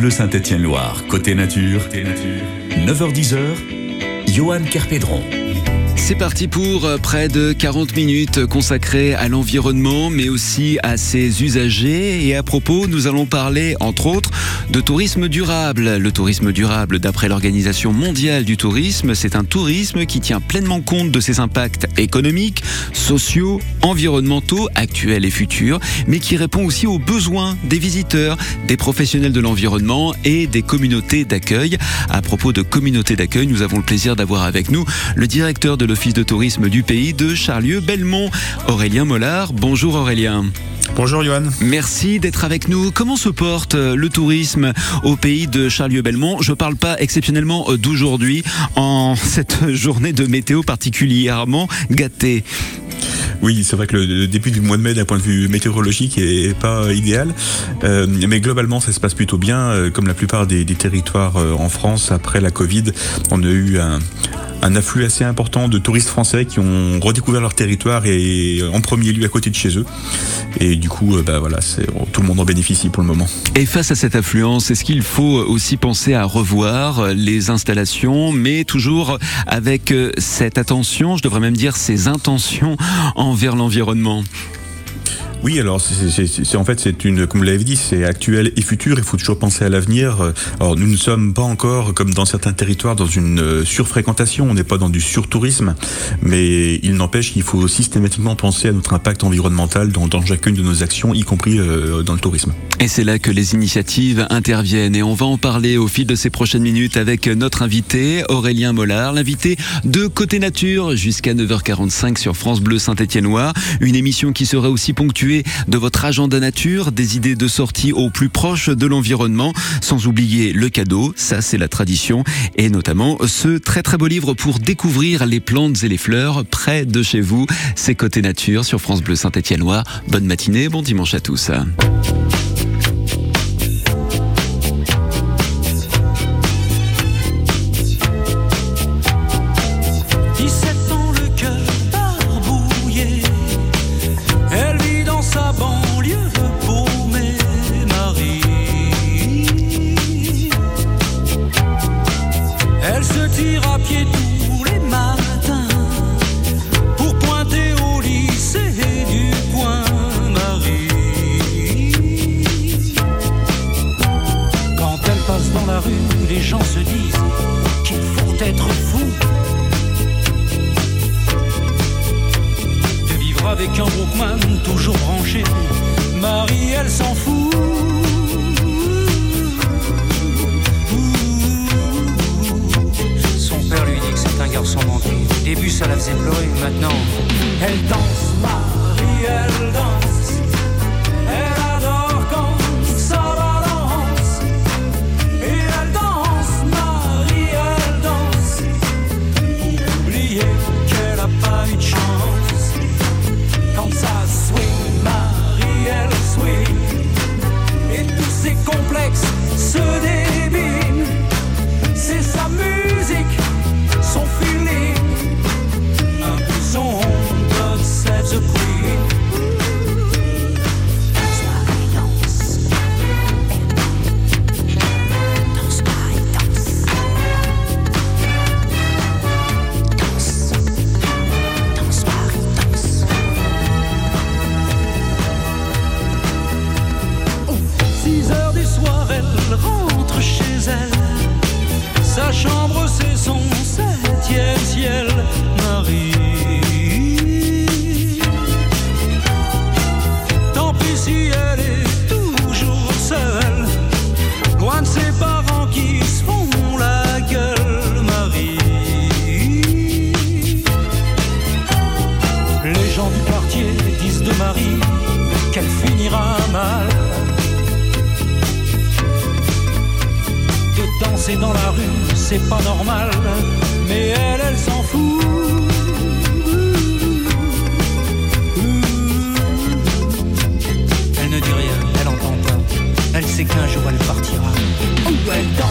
Bleu Saint-Étienne-Loire, côté nature, 9h10h, Johan Kerpédron. C'est parti pour euh, près de 40 minutes consacrées à l'environnement, mais aussi à ses usagers. Et à propos, nous allons parler, entre autres, de tourisme durable. Le tourisme durable, d'après l'Organisation mondiale du tourisme, c'est un tourisme qui tient pleinement compte de ses impacts économiques, sociaux, environnementaux, actuels et futurs, mais qui répond aussi aux besoins des visiteurs, des professionnels de l'environnement et des communautés d'accueil. À propos de communautés d'accueil, nous avons le plaisir d'avoir avec nous le directeur de l'Office de tourisme du pays de Charlieu-Belmont, Aurélien Mollard. Bonjour Aurélien. Bonjour Johan. Merci d'être avec nous. Comment se porte euh, le tourisme au pays de Charlieu-Belmont? Je ne parle pas exceptionnellement euh, d'aujourd'hui, en cette journée de météo particulièrement gâtée. Oui, c'est vrai que le début du mois de mai, d'un point de vue météorologique, est pas idéal. Euh, mais globalement, ça se passe plutôt bien. comme la plupart des, des territoires en France, après la Covid, on a eu un, un afflux assez important de touristes français qui ont redécouvert leur territoire et en premier lieu à côté de chez eux. Et du coup, euh, bah voilà, tout le monde en bénéficie pour le moment. Et face à cette affluence, est-ce qu'il faut aussi penser à revoir les installations, mais toujours avec euh, cette attention, je devrais même dire ces intentions envers l'environnement? Oui, alors c'est en fait c'est une, comme vous l'avez dit, c'est actuel et futur. Il faut toujours penser à l'avenir. Alors nous ne sommes pas encore, comme dans certains territoires, dans une euh, surfréquentation. On n'est pas dans du surtourisme, mais il n'empêche qu'il faut systématiquement penser à notre impact environnemental dans, chacune de nos actions, y compris euh, dans le tourisme. Et c'est là que les initiatives interviennent. Et on va en parler au fil de ces prochaines minutes avec notre invité Aurélien Mollard, l'invité de Côté Nature jusqu'à 9h45 sur France Bleu Saint-Étienne-Noir. Une émission qui sera aussi ponctuée de votre agenda nature, des idées de sortie au plus proche de l'environnement, sans oublier le cadeau, ça c'est la tradition, et notamment ce très très beau livre pour découvrir les plantes et les fleurs près de chez vous. C'est Côté Nature sur France Bleu Saint-Étienne-Loire. Bonne matinée, bon dimanche à tous. avec un Brookman toujours branché. Marie, elle s'en fout. Son père lui dit que c'est un garçon manqué. Au début, ça la faisait pleurer, maintenant, elle danse, Marie, elle danse. Pas eu de chance.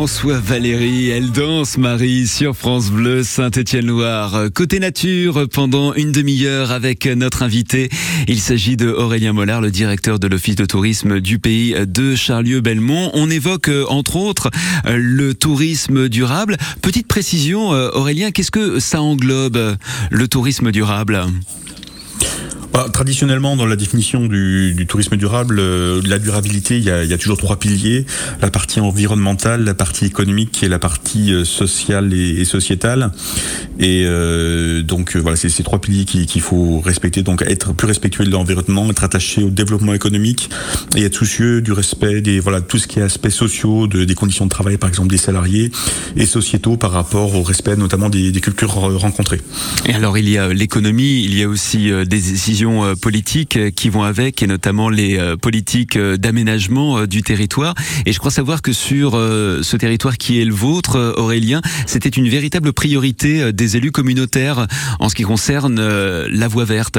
François Valérie, elle danse Marie sur France Bleu Saint-Étienne-Loire. Côté nature, pendant une demi-heure avec notre invité. Il s'agit de Aurélien Mollard, le directeur de l'Office de tourisme du pays de Charlieu-Belmont. On évoque entre autres le tourisme durable. Petite précision, Aurélien, qu'est-ce que ça englobe le tourisme durable? Bah, traditionnellement, dans la définition du, du tourisme durable, euh, la durabilité, il y, a, il y, a, toujours trois piliers la partie environnementale, la partie économique et la partie euh, sociale et, sociétale. Et euh, donc voilà, c'est ces trois piliers qu'il faut respecter. Donc être plus respectueux de l'environnement, être attaché au développement économique et être soucieux du respect des voilà tout ce qui est aspects sociaux, de, des conditions de travail, par exemple des salariés et sociétaux par rapport au respect notamment des, des cultures rencontrées. Et alors il y a l'économie, il y a aussi des euh, politiques euh, qui vont avec, et notamment les euh, politiques d'aménagement du territoire. Et je crois savoir que sur ce territoire qui est le vôtre, Aurélien, c'était une véritable priorité des élus communautaires en ce qui concerne la voie verte.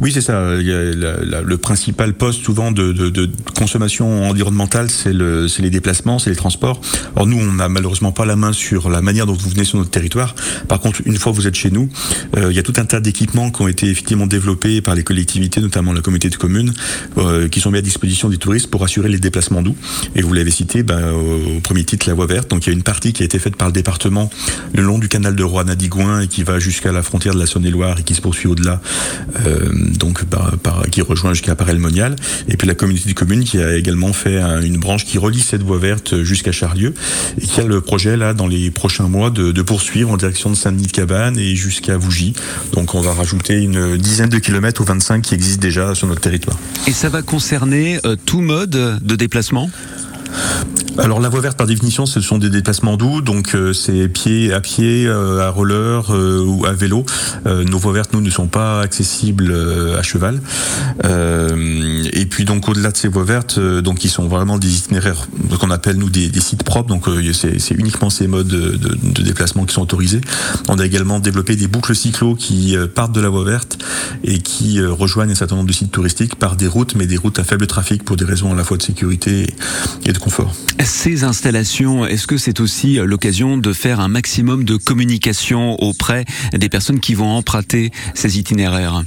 Oui, c'est ça. le principal poste souvent de, consommation environnementale, c'est le, les déplacements, c'est les transports. Alors nous, on n'a malheureusement pas la main sur la manière dont vous venez sur notre territoire. Par contre, une fois que vous êtes chez nous, euh, il y a tout un tas d'équipements qui ont été effectivement développés par les collectivités, notamment la communauté de communes, euh, qui sont mis à disposition des touristes pour assurer les déplacements doux. Et vous l'avez cité ben, au premier titre, la voie verte. Donc il y a une partie qui a été faite par le département le long du canal de Rouen-Nadigouin et qui va jusqu'à la frontière de la Saône-et-Loire et qui se poursuit au-delà. Euh, donc par, par, qui rejoint jusqu'à Parel-Monial, et puis la communauté de communes qui a également fait une branche qui relie cette voie verte jusqu'à Charlieu, et qui a le projet là dans les prochains mois de, de poursuivre en direction de Saint-Denis-de-Cabane et jusqu'à Vougy. Donc on va rajouter une dizaine de kilomètres aux 25 qui existent déjà sur notre territoire. Et ça va concerner euh, tout mode de déplacement? Alors la voie verte par définition ce sont des déplacements doux donc euh, c'est pied à pied euh, à roller euh, ou à vélo. Nos voies vertes nous ne sont pas accessibles à cheval. Et puis donc au-delà de ces voies vertes donc ils sont vraiment des itinéraires qu'on appelle nous des, sites propres. Donc c'est uniquement ces modes de, de, déplacement qui sont autorisés. On a également développé des boucles cyclo qui partent de la voie verte et qui rejoignent un certain nombre de sites touristiques par des routes mais des routes à faible trafic pour des raisons à la fois de sécurité et de Ces installations, est-ce que c'est aussi l'occasion de faire un maximum de communication auprès des personnes qui vont emprunter ces itinéraires?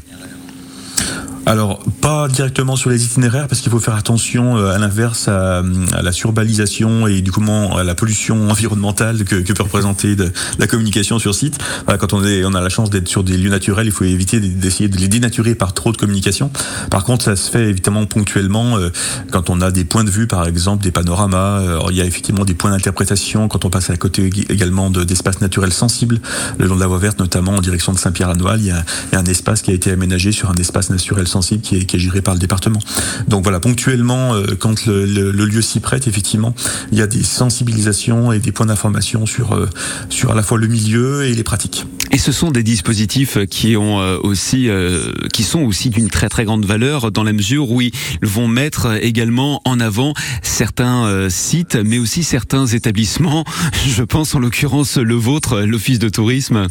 Alors, pas directement sur les itinéraires, parce qu'il faut faire attention euh, à l'inverse à, la surbalisation et du coup à la pollution environnementale que, que peut représenter de, la communication sur site. quand on, est, on a la chance d'être sur des lieux naturels, il faut éviter d'essayer de les dénaturer par trop de communication. Par contre, ça se fait évidemment ponctuellement euh, quand on a des points de vue, par exemple, des panoramas. Il y a effectivement des points d'interprétation quand on passe à côté également d'espaces naturels sensibles, le long de la voie verte, notamment en direction de Saint-Pierre-à-Noël. Il, y a un espace qui a été aménagé sur un espace naturel sensible qui est, géré par le département. Donc voilà, ponctuellement, euh, quand le, le, le lieu s'y prête, effectivement, il y a des sensibilisations et des points d'information sur, euh, sur à la fois le milieu et les pratiques. Et ce sont des dispositifs qui ont euh, aussi, qui sont aussi d'une très très grande valeur dans la mesure où ils vont mettre également en avant certains sites, mais aussi certains établissements. Je pense en l'occurrence le vôtre, l'Office de tourisme.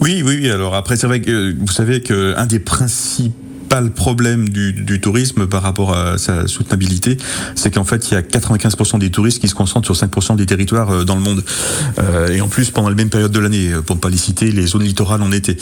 Oui, oui, alors après, c'est vrai que vous savez qu'un des principes le problème du, du, tourisme par rapport à sa soutenabilité, c'est qu'en fait, il y a 95% des touristes qui se concentrent sur 5% des territoires euh, dans le monde. Euh, et en plus, pendant la même période de l'année, euh, pour ne pas les citer, les zones littorales en été.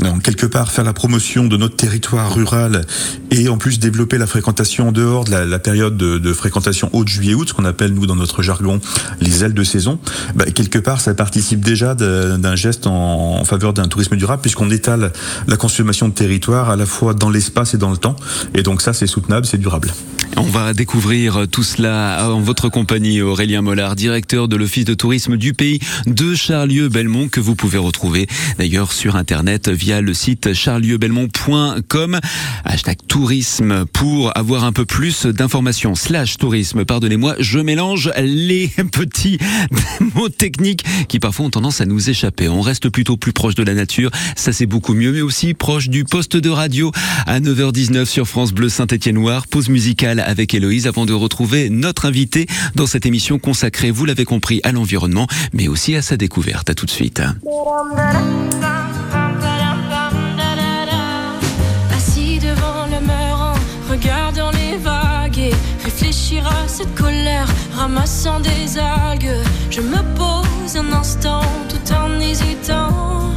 Donc, quelque part, faire la promotion de notre territoire rural et en plus développer la fréquentation en dehors de la, la période de, de fréquentation haute juillet-août, ce qu'on appelle, nous, dans notre jargon, les ailes de saison, bah, quelque part, ça participe déjà d'un geste en, en faveur d'un tourisme durable, puisqu'on étale la consommation de territoire à la fois dans l'espace et dans le temps. Et donc ça, c'est soutenable, c'est durable. On va découvrir tout cela en votre compagnie, Aurélien Mollard, directeur de l'Office de tourisme du pays de Charlieu-Belmont, que vous pouvez retrouver d'ailleurs sur Internet via le site charlieu-belmont.com. Hashtag tourisme pour avoir un peu plus d'informations. Slash tourisme, pardonnez-moi, je mélange les petits mots techniques qui parfois ont tendance à nous échapper. On reste plutôt plus proche de la nature, ça c'est beaucoup mieux, mais aussi proche du poste de radio 9h19 sur France Bleu Saint-Étienne-Noir. Pause musicale avec Héloïse avant de retrouver notre invité dans cette émission consacrée, vous l'avez compris, à l'environnement, mais aussi à sa découverte. À tout de suite. Assis devant le regardant les vagues réfléchir à cette colère, ramassant des algues. Je me pose un instant tout en hésitant.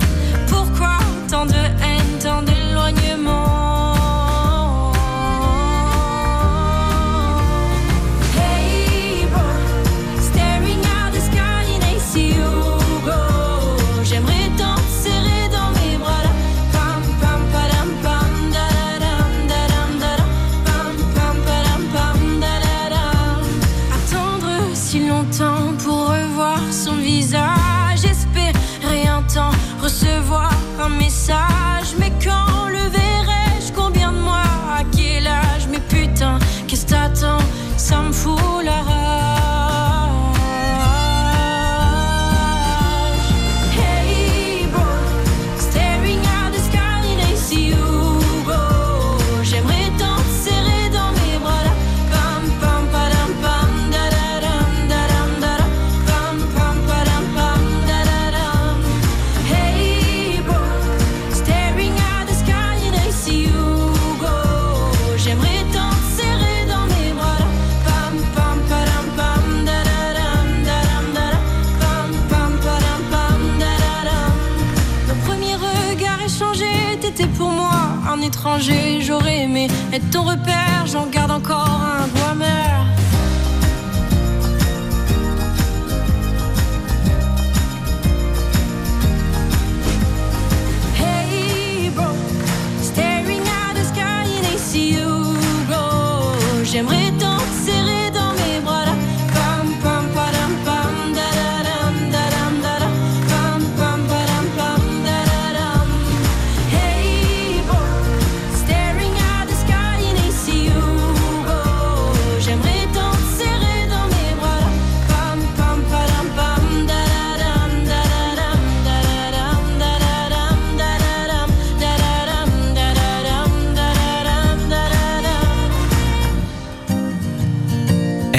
Repère,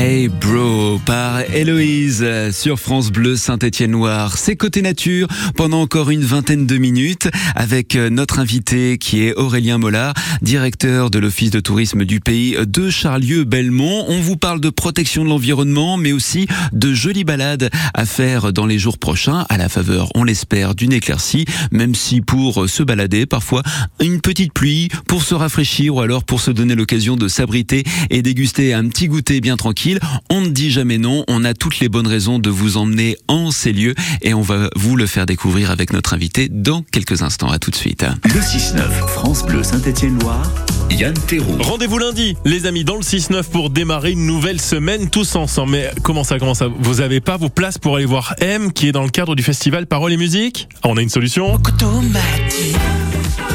Hey Bro par Héloïse sur France Bleu Saint-Étienne-Noir. C'est côté nature pendant encore une vingtaine de minutes avec notre invité qui est Aurélien Mollard, directeur de l'Office de tourisme du pays de Charlieu-Belmont. On vous parle de protection de l'environnement mais aussi de jolies balades à faire dans les jours prochains à la faveur, on l'espère, d'une éclaircie, même si pour se balader, parfois une petite pluie pour se rafraîchir ou alors pour se donner l'occasion de s'abriter et déguster un petit goûter bien tranquille. On ne dit jamais non, on a toutes les bonnes raisons de vous emmener en ces lieux et on va vous le faire découvrir avec notre invité dans quelques instants. À tout de suite. Le 6-9, France Bleu Saint-Étienne-Loire, Yann Théroux. Rendez-vous lundi, les amis, dans le 6-9 pour démarrer une nouvelle semaine tous ensemble. Mais comment ça, comment ça? Vous avez pas vos places pour aller voir M qui est dans le cadre du festival Parole et Musique? On a une solution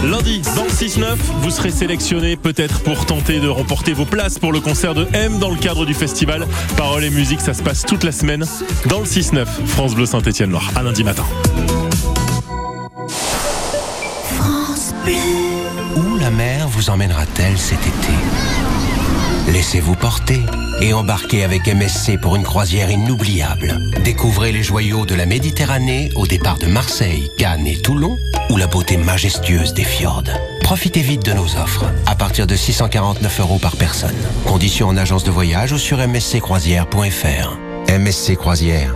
Lundi, dans le 6-9, vous serez sélectionné peut-être pour tenter de remporter vos places pour le concert de M dans le cadre du festival Parole et Musique. Ça se passe toute la semaine dans le 6-9, France Bleu Saint-Étienne-Loire, à lundi matin. Où la mer vous emmènera-t-elle cet été? Laissez-vous porter et embarquez avec MSC pour une croisière inoubliable. Découvrez les joyaux de la Méditerranée au départ de Marseille, Cannes et Toulon ou la beauté majestueuse des fjords. Profitez vite de nos offres à partir de 649 euros par personne. Conditions en agence de voyage ou sur msccroisière.fr. MSC Croisière,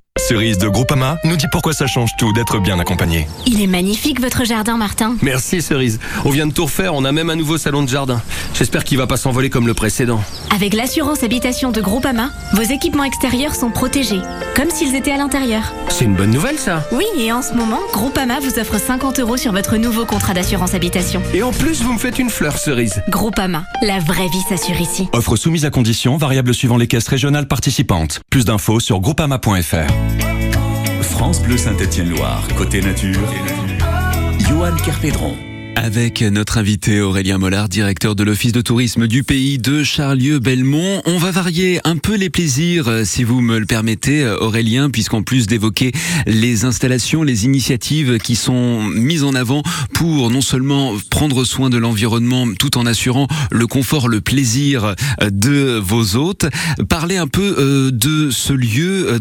Cerise de Groupama nous dit pourquoi ça change tout d'être bien accompagné. Il est magnifique votre jardin, Martin. Merci Cerise. On vient de tout refaire, on a même un nouveau salon de jardin. J'espère qu'il va pas s'envoler comme le précédent. Avec l'assurance habitation de Groupama, vos équipements extérieurs sont protégés, comme s'ils étaient à l'intérieur. C'est une bonne nouvelle ça. Oui, et en ce moment, Groupama vous offre 50 euros sur votre nouveau contrat d'assurance habitation. Et en plus, vous me faites une fleur, Cerise. Groupama, la vraie vie s'assure ici. Offre soumise à condition, variable suivant les caisses régionales participantes. Plus d'infos sur groupama.fr. France Bleu Saint-Étienne-Loire, côté nature, Johan Kerpédron. Avec notre invité Aurélien Mollard, directeur de l'Office de tourisme du pays de Charlieu-Belmont. On va varier un peu les plaisirs, euh, si vous me le permettez, euh, Aurélien, puisqu'en plus d'évoquer les installations, les initiatives qui sont mises en avant pour non seulement prendre soin de l'environnement tout en assurant le confort, le plaisir euh, de vos hôtes, parler un peu de ce lieu,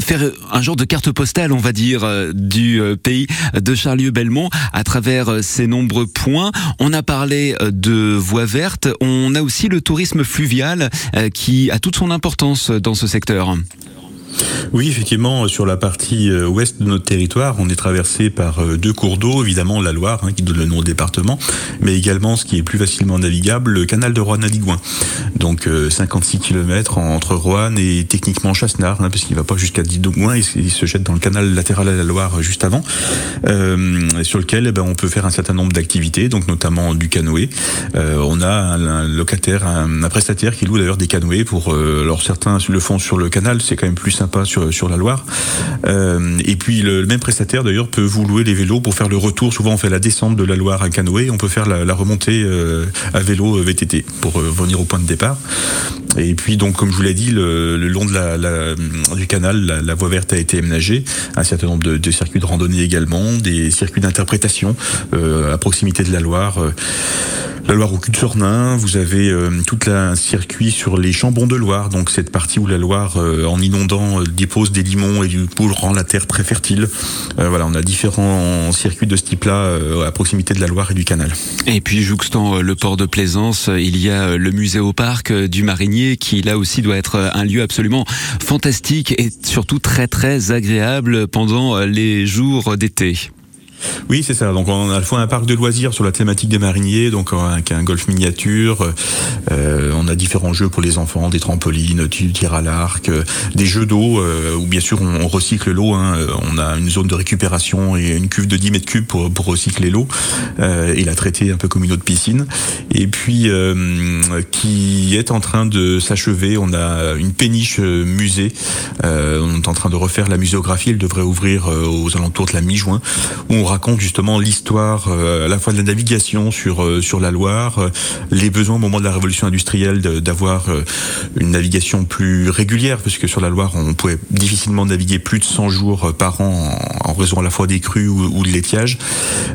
faire un genre de carte postale, on va dire, du pays de Charlieu-Belmont à travers ces nombreux points. On a parlé euh, de voies vertes, on a aussi le tourisme fluvial euh, qui a toute son importance dans ce secteur. Oui, effectivement, sur la partie euh, ouest de notre territoire, on est traversé par euh, deux cours d'eau, évidemment la Loire, hein, qui donne le nom au département, mais également ce qui est plus facilement navigable, le canal de Roanne à Digoin. Donc euh, 56 km entre Roanne et techniquement Chassenard, hein, parce qu'il va pas jusqu'à Digoin, il, se- il se jette dans le canal latéral à la Loire euh, juste avant, euh, sur lequel eh ben, on peut faire un certain nombre d'activités, donc notamment du canoë. Euh, on a un, locataire, un, un prestataire qui loue d'ailleurs des canoës pour, euh, alors certains le font sur le canal, c'est quand même plus sympa sur, sur la Loire. Euh, et puis le, même prestataire d'ailleurs peut vous louer les vélos pour faire le retour. Souvent on fait la descente de la Loire à canoë, on peut faire la, remontée euh, à vélo euh, VTT pour euh, venir au point de départ. Et puis donc comme je vous l'ai dit, le, long de la, du canal, la, voie verte a été aménagée, un certain nombre de, circuits de randonnée également, des circuits d'interprétation à proximité de la Loire. la Loire au cul de Sornin, vous avez tout un circuit sur les chambons de Loire, donc cette partie où la Loire, en inondant, euh, dépose des limons et du coup rend la terre très fertile. Euh, voilà, on a différents circuits de ce type-là euh, à proximité de la Loire et du canal. Et puis jouxtant le port de Plaisance, il y a le musée au parc du Marinier qui là aussi doit être un lieu absolument fantastique et surtout très très agréable pendant les jours d'été. Oui, c'est ça. Donc on a à la fois un parc de loisirs sur la thématique des mariniers, donc avec un golf miniature. Euh, on a différents jeux pour les enfants, des trampolines, du tir à l'arc, euh, des jeux d'eau euh, où bien sûr on, recycle l'eau. Hein. Euh, On a une zone de récupération et une cuve de 10 mètres cubes pour, pour recycler l'eau euh, et la traiter un peu comme une eau de piscine. Et puis euh, qui est en train de s'achever. On a une péniche euh, musée. Euh, on est en train de refaire la muséographie. Elle devrait ouvrir euh, aux alentours de la mi-juin on raconte justement l'histoire euh, à la fois de la navigation sur euh, sur la Loire, euh, les besoins au moment de la révolution industrielle d'avoir une navigation plus régulière, parce que sur la Loire on pouvait difficilement naviguer plus de 100 jours par an en, raison à la fois des crues ou, de l'étiage.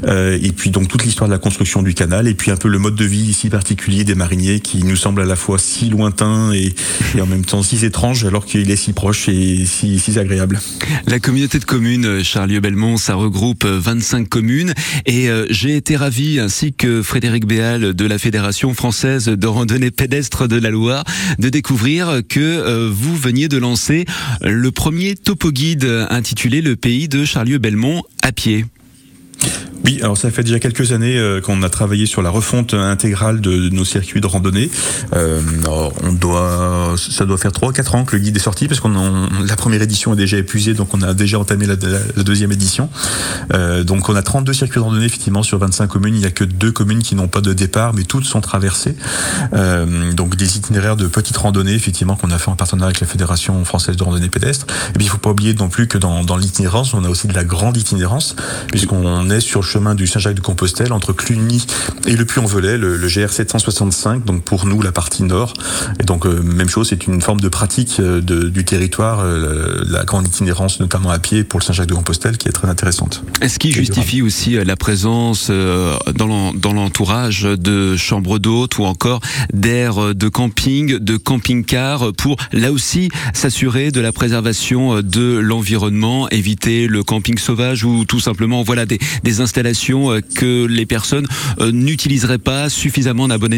Et puis donc toute l'histoire de la construction du canal, et puis un peu le mode de vie si particulier des mariniers qui nous semble à la fois si lointain et, en même temps si étrange, alors qu'il est si proche et si, si agréable. La communauté de communes Charlieu-Belmont, ça regroupe euh, 25 communes et euh, j'ai été ravi ainsi que Frédéric Béal de la Fédération française de randonnée pédestre de la Loire de découvrir que euh, vous veniez de lancer le premier topo guide intitulé Le pays de Charlieu-Belmont à pied. Oui, alors ça fait déjà quelques années euh, qu'on a travaillé sur la refonte intégrale de nos circuits de randonnée. Euh, on doit, ça doit faire 3-4 ans que le guide est sorti parce qu'on la première édition est déjà épuisée, donc on a déjà entamé la, deuxième édition. Euh, donc on a 32 circuits de randonnée effectivement sur 25 communes. Il n'y a que deux communes qui n'ont pas de départ, mais toutes sont traversées. Euh, donc des itinéraires de petites randonnées effectivement qu'on a fait en partenariat avec la Fédération française de randonnée pédestre. Et puis il faut pas oublier non plus que dans, dans l'itinérance, on a aussi de la grande itinérance puisqu'on est sur chemin du Saint-Jacques de Compostelle entre Cluny et le Puy-en-Velay, le, le GR 765. Donc pour nous la partie nord. Et donc euh, même chose, c'est une forme de pratique euh, de- du territoire, euh, la grande itinérance notamment à pied pour le Saint-Jacques de Compostelle qui est très intéressante. Est-ce qui justifie aussi la présence dans l'en- dans l'entourage de chambres d'hôtes ou encore d'aires de camping, de camping-car pour là aussi s'assurer de la préservation de l'environnement, éviter le camping sauvage ou tout simplement voilà des, des installations euh, que les personnes euh, n'utiliseraient pas suffisamment à bon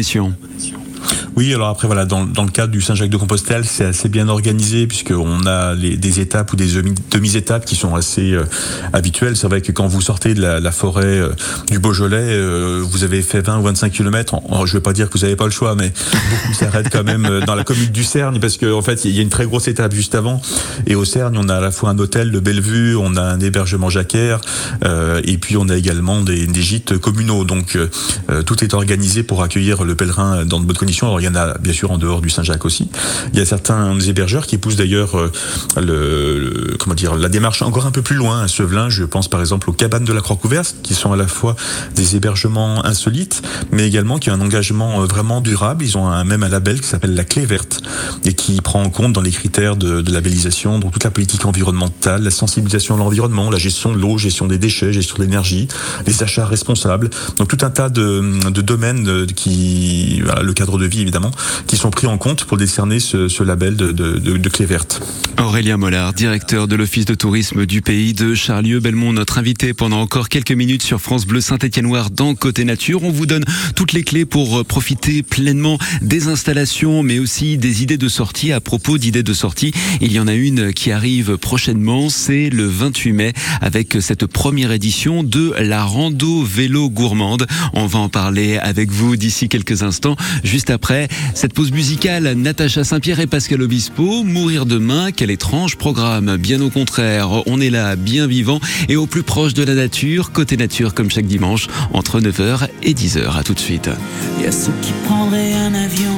Oui, alors après voilà, dans, dans le cadre du Saint-Jacques de Compostelle, c'est assez bien organisé puisqu'on a les, des étapes ou des demi- demi-étapes qui sont assez euh, habituelles. C'est vrai que quand vous sortez de la, la forêt euh, du Beaujolais, euh, vous avez fait 20 ou 25 km. je vais pas dire que vous n'avez pas le choix, mais beaucoup s'arrêtent quand même euh, dans la commune du Cergne parce qu'en en fait, il y a une très grosse étape juste avant. Et au Cergne, on a à la fois un hôtel de Bellevue, on a un hébergement jacquaire, euh, et puis on a également des, des gîtes communaux. Donc euh, tout est organisé pour accueillir le pèlerin dans de bonnes Alors il y en a bien sûr en dehors du Saint-Jacques aussi. Il y a certains hébergeurs qui poussent d'ailleurs euh, le, comment dire la démarche encore un peu plus loin à Sevelin. Je pense par exemple aux cabanes de la Croix-Couverte, qui sont à la fois des hébergements insolites, mais également qui ont un engagement euh, vraiment durable. Ils ont même un label qui s'appelle la Clé Verte et qui prend en compte dans les critères de, de labellisation donc toute la politique environnementale, la sensibilisation à l'environnement, la gestion de l'eau, gestion des déchets, gestion de l'énergie, les achats responsables. Donc tout un tas de, domaines euh, qui, le cadre de vie évidemment, qui sont pris en compte pour décerner ce, label de Clé Verte. Aurélien Mollard, directeur de l'Office de tourisme du pays de Charlieu-Belmont, notre invité pendant encore quelques minutes sur France Bleu Saint-Étienne-Noir dans Côté Nature. On vous donne toutes les clés pour euh, profiter pleinement des installations, mais aussi des idées de sortie. À propos d'idées de sortie, il y en a une qui arrive prochainement, c'est le 28 mai, avec cette première édition de la rando vélo gourmande. On va en parler avec vous d'ici quelques instants. Juste après cette pause musicale, Natacha Saint-Pierre et Pascal Obispo, Mourir demain, quel étrange programme. Bien au contraire, on est là, bien vivant et au plus proche de la nature, côté nature comme chaque dimanche, entre 9h et 10h. À tout de suite. Il y a ceux qui prendraient un avion,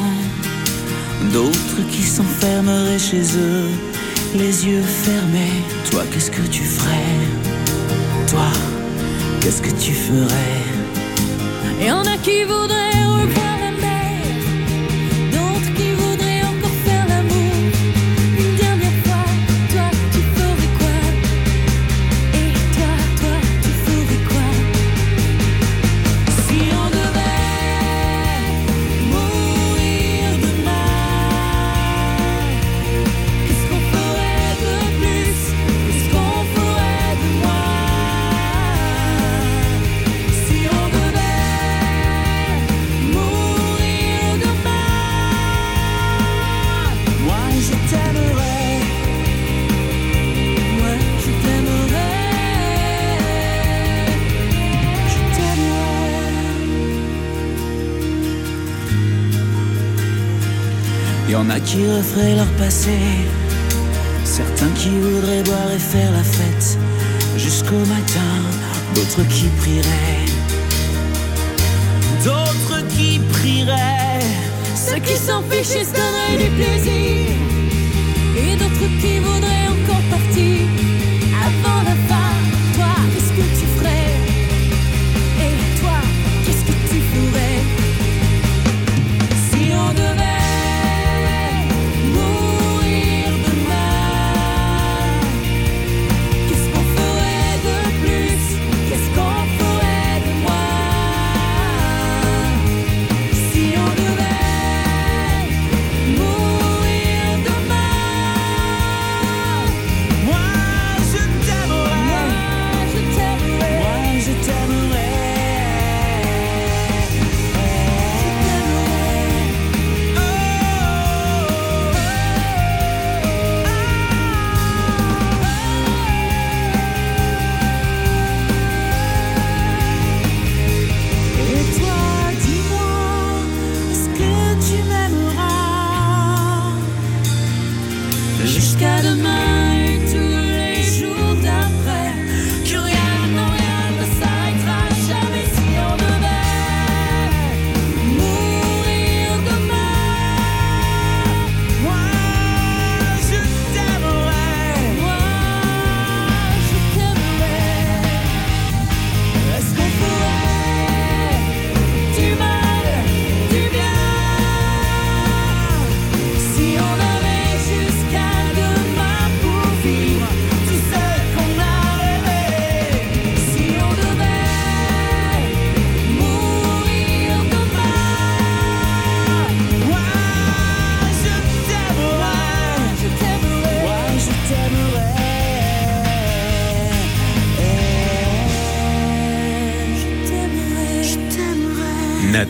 d'autres qui s'enfermeraient chez eux, les yeux fermés. Toi, qu'est-ce que tu ferais? Toi, qu'est-ce que tu ferais? Et en a qui voudraient Qui referaient leur passé, certains qui voudraient boire et faire la fête jusqu'au matin, d'autres qui prieraient, d'autres qui prieraient. Ceux qui s'en fichent et se donneraient du plaisir. Et d'autres qui voudraient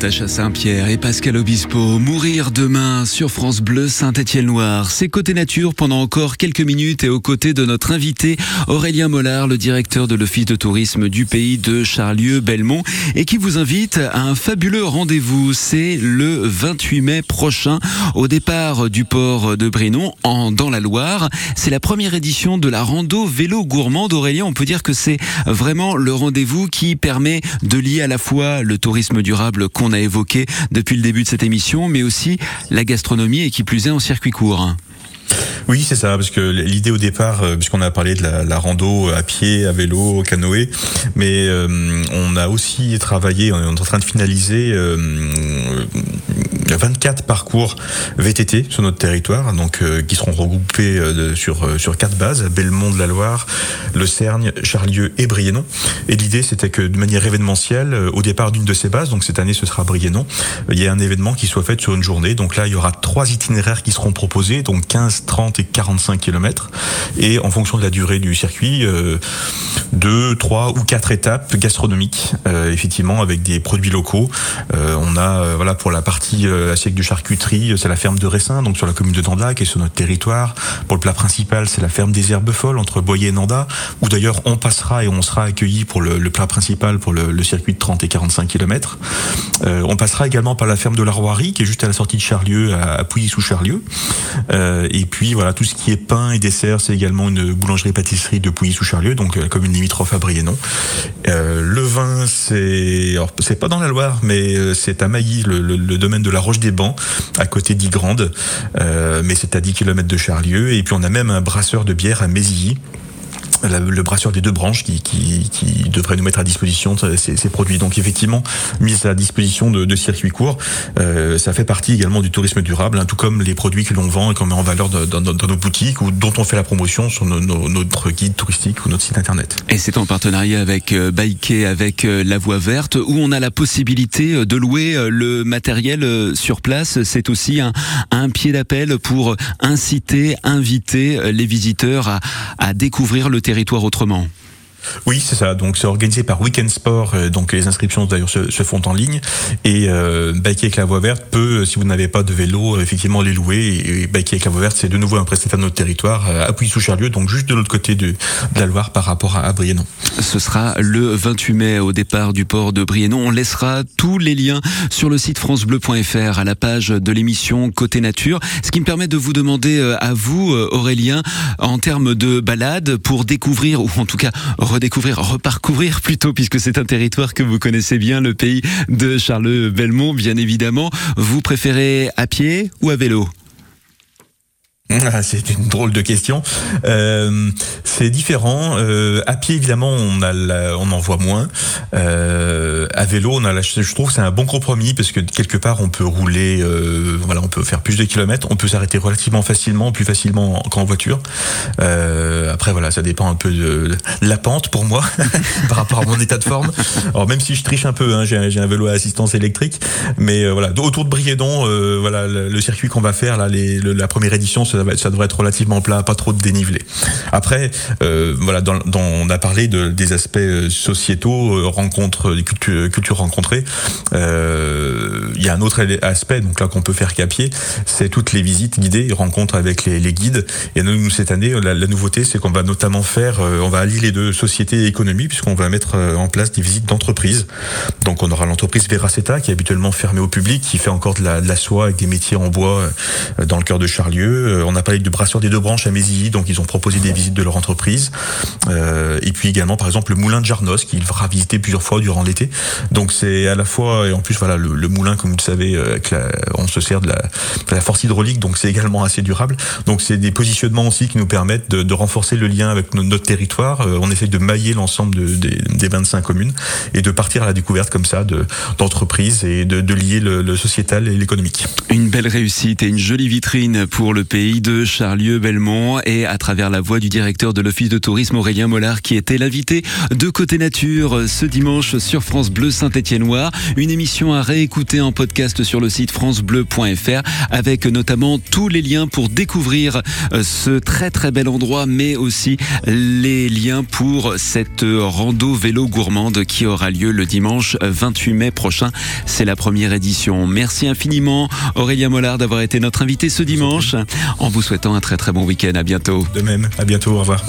Natacha Saint-Pierre et Pascal Obispo, mourir demain sur France Bleu Saint-Étienne-Loire. C'est côté nature pendant encore quelques minutes et aux côtés de notre invité Aurélien Mollard, le directeur de l'Office de tourisme du pays de Charlieu-Belmont et qui vous invite à un fabuleux rendez-vous. C'est le 28 mai prochain au départ du port de Brinon en, dans la Loire. C'est la première édition de la rando vélo gourmand d'Aurélien. On peut dire que c'est vraiment le rendez-vous qui permet de lier à la fois le tourisme durable qu'on a évoqué depuis le début de cette émission, mais aussi la gastronomie et qui plus est en circuit court. Oui, c'est ça, parce que l'idée au départ, euh, puisqu'on a parlé de la, rando à pied, à vélo, au canoë, mais euh, on a aussi travaillé, on est en train de finaliser euh, 24 parcours VTT sur notre territoire, donc euh, qui seront regroupés euh, sur euh, sur quatre bases Belmont de la Loire, Le Cergne, Charlieu et Briennon. Et l'idée, c'était que de manière événementielle, au départ d'une de ces bases, donc cette année ce sera Briennon, il y a un événement qui soit fait sur une journée. Donc là, il y aura trois itinéraires qui seront proposés, donc 15, 30 et 45 km. Et en fonction de la durée du circuit, euh, deux, trois ou quatre étapes gastronomiques, euh, effectivement, avec des produits locaux. Euh, on a, voilà, pour la partie assiette de charcuterie, c'est la ferme de Ressin, donc sur la commune de Nanda, qui est sur notre territoire. Pour le plat principal, c'est la ferme des Herbes Folles, entre Boyer et Nanda, où d'ailleurs on passera et on sera accueilli pour le, le plat principal pour le, le, circuit de 30 et 45 km. on passera également par la ferme de la Roirie, qui est juste à la sortie de Charlieu, à, à Pouilly-sous-Charlieu. et puis voilà, tout ce qui est pain et dessert, c'est également une boulangerie-pâtisserie de Pouilly-sous-Charlieu, donc la commune limitrophe à Briennon. Euh, le vin, c'est c'est pas dans la Loire, mais c'est à Mailly, le, le, domaine de la Roche des Bancs, à côté d'Igrande, euh, mais c'est à 10 km de Charlieu. Et puis on a même un brasseur de bière à Mézilly, le brasseur des deux branches qui, qui, qui, devrait nous mettre à disposition ces, ces, produits. Donc effectivement, mise à disposition de, de circuits courts, euh, ça fait partie également du tourisme durable, hein, tout comme les produits que l'on vend et qu'on met en valeur dans, dans, dans, nos boutiques ou dont on fait la promotion sur nos, nos, notre guide touristique ou notre site internet. Et c'est en partenariat avec euh, avec euh, La Voie Verte, où on a la possibilité de louer euh, le matériel euh, sur place. C'est aussi un, un pied d'appel pour inciter, inviter les visiteurs à, à découvrir le territoire autrement. Oui, c'est ça. Donc, c'est organisé par Weekend Sport. Donc, les inscriptions d'ailleurs se, font en ligne. Et euh, avec la voie verte peut, si vous n'avez pas de vélo, effectivement les louer. Et, et avec la voie verte, c'est de nouveau un prestataire de notre territoire, appuyé sous Charlieu, donc juste de l'autre côté de, la Loire par rapport à, à, Briennon. Ce sera le 28 mai au départ du port de Briennon. On laissera tous les liens sur le site francebleu.fr à la page de l'émission Côté Nature. Ce qui me permet de vous demander euh, à vous, Aurélien, en termes de balade, pour découvrir, ou en tout cas redécouvrir, reparcourir plutôt, puisque c'est un territoire que vous connaissez bien, le pays de Charles Belmont, bien évidemment. Vous préférez à pied ou à vélo? c'est une drôle de question. Euh, c'est différent. Euh, à pied, évidemment, on a la, on en voit moins. Euh, à vélo, on a la, je trouve c'est un bon compromis parce que quelque part, on peut rouler, euh, voilà, on peut faire plus de kilomètres, on peut s'arrêter relativement facilement, plus facilement qu'en voiture. Euh, après, voilà, ça dépend un peu de la pente pour moi par rapport à mon état de forme. Alors même si je triche un peu, hein, j'ai un vélo à assistance électrique, mais euh, voilà, autour de Briedon, voilà, le, circuit qu'on va faire là, les, le, la première édition, ça, devrait être relativement plat, pas trop de dénivelé. Après, euh, voilà, dans, dans, on a parlé de, des aspects sociétaux, euh, rencontres, des cultures, cultures rencontrées. Euh, il y a un autre aspect, donc là qu'on peut faire pied, c'est toutes les visites guidées, rencontres avec les, les guides. Et nous, cette année, la, la nouveauté, c'est qu'on va notamment faire, on va allier les deux, société et économie, puisqu'on va mettre en place des visites d'entreprise. Donc on aura l'entreprise Veraceta, qui est habituellement fermée au public, qui fait encore de la, de la soie avec des métiers en bois dans le cœur de Charlieu. On a parlé du brasseur des deux branches à Mézilly, donc ils ont proposé des visites de leur entreprise. Euh, et puis également, par exemple, le moulin de Jarnos, qu'il fera visiter plusieurs fois durant l'été. Donc c'est à la fois, et en plus, voilà, le, moulin, comme vous le savez, la, on se sert de la, force hydraulique, donc c'est également assez durable. Donc c'est des positionnements aussi qui nous permettent de, renforcer le lien avec notre, territoire. Euh, on essaie de mailler l'ensemble de, des, des 25 communes et de partir à la découverte comme ça d'entreprises et de, lier le sociétal et l'économique. Une belle réussite et une jolie vitrine pour le pays de Charlieu-Belmont et à travers la voix du directeur de l'Office de tourisme Aurélien Mollard qui était l'invité de Côté Nature ce dimanche sur France Bleu Saint-Étienne-Loire. Une émission à réécouter en podcast sur le site francebleu.fr avec notamment tous les liens pour découvrir ce très très bel endroit mais aussi les liens pour cette rando vélo gourmande qui aura lieu le dimanche 28 mai prochain. C'est la première édition. Merci infiniment Aurélien Mollard d'avoir été notre invité ce dimanche en vous souhaitant un très très bon week-end. À bientôt. De même. À bientôt. Au revoir.